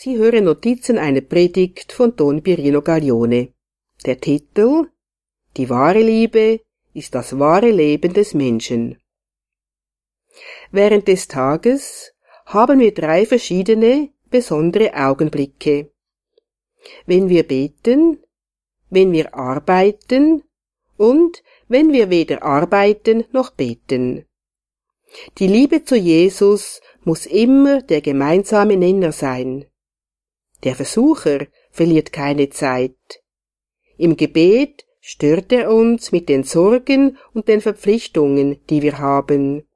Sie hören Notizen einer Predigt von Don Pirino Gaglione. Der Titel Die wahre Liebe ist das wahre Leben des Menschen. Während des Tages haben wir drei verschiedene, besondere Augenblicke. Wenn wir beten, wenn wir arbeiten und wenn wir weder arbeiten noch beten. Die Liebe zu Jesus muss immer der gemeinsame Nenner sein. Der Versucher verliert keine Zeit. Im Gebet stört er uns mit den Sorgen und den Verpflichtungen, die wir haben.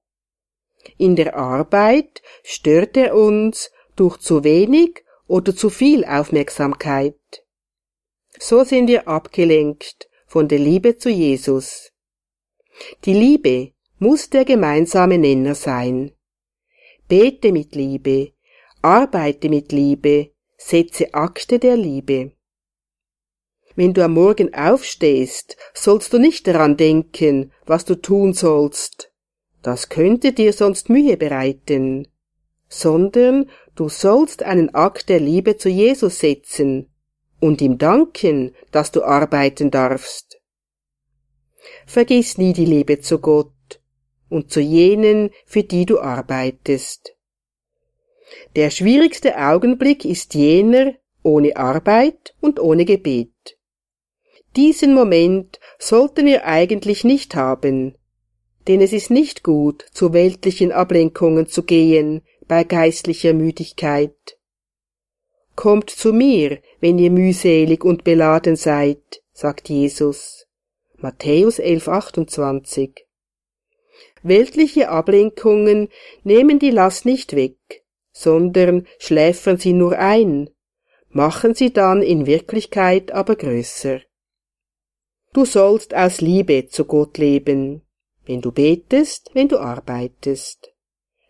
In der Arbeit stört er uns durch zu wenig oder zu viel Aufmerksamkeit. So sind wir abgelenkt von der Liebe zu Jesus. Die Liebe muss der gemeinsame Nenner sein. Bete mit Liebe, arbeite mit Liebe, setze Akte der Liebe. Wenn du am Morgen aufstehst, sollst du nicht daran denken, was du tun sollst. Das könnte dir sonst Mühe bereiten. Sondern du sollst einen Akt der Liebe zu Jesus setzen und ihm danken, dass du arbeiten darfst. Vergiss nie die Liebe zu Gott und zu jenen, für die du arbeitest. Der schwierigste Augenblick ist jener ohne Arbeit und ohne Gebet. Diesen Moment sollten wir eigentlich nicht haben, denn es ist nicht gut, zu weltlichen Ablenkungen zu gehen bei geistlicher Müdigkeit. Kommt zu mir, wenn ihr mühselig und beladen seid, sagt Jesus. Matthäus 11, 28. Weltliche Ablenkungen nehmen die Last nicht weg, sondern schläfern sie nur ein, machen sie dann in Wirklichkeit aber größer. Du sollst aus Liebe zu Gott leben, wenn du betest, wenn du arbeitest.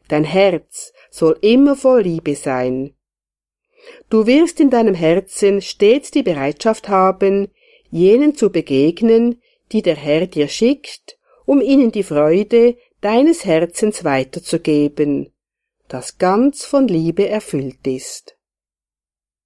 Dein Herz soll immer voll Liebe sein. Du wirst in deinem Herzen stets die Bereitschaft haben, jenen zu begegnen, die der Herr dir schickt, um ihnen die Freude deines Herzens weiterzugeben, das ganz von Liebe erfüllt ist.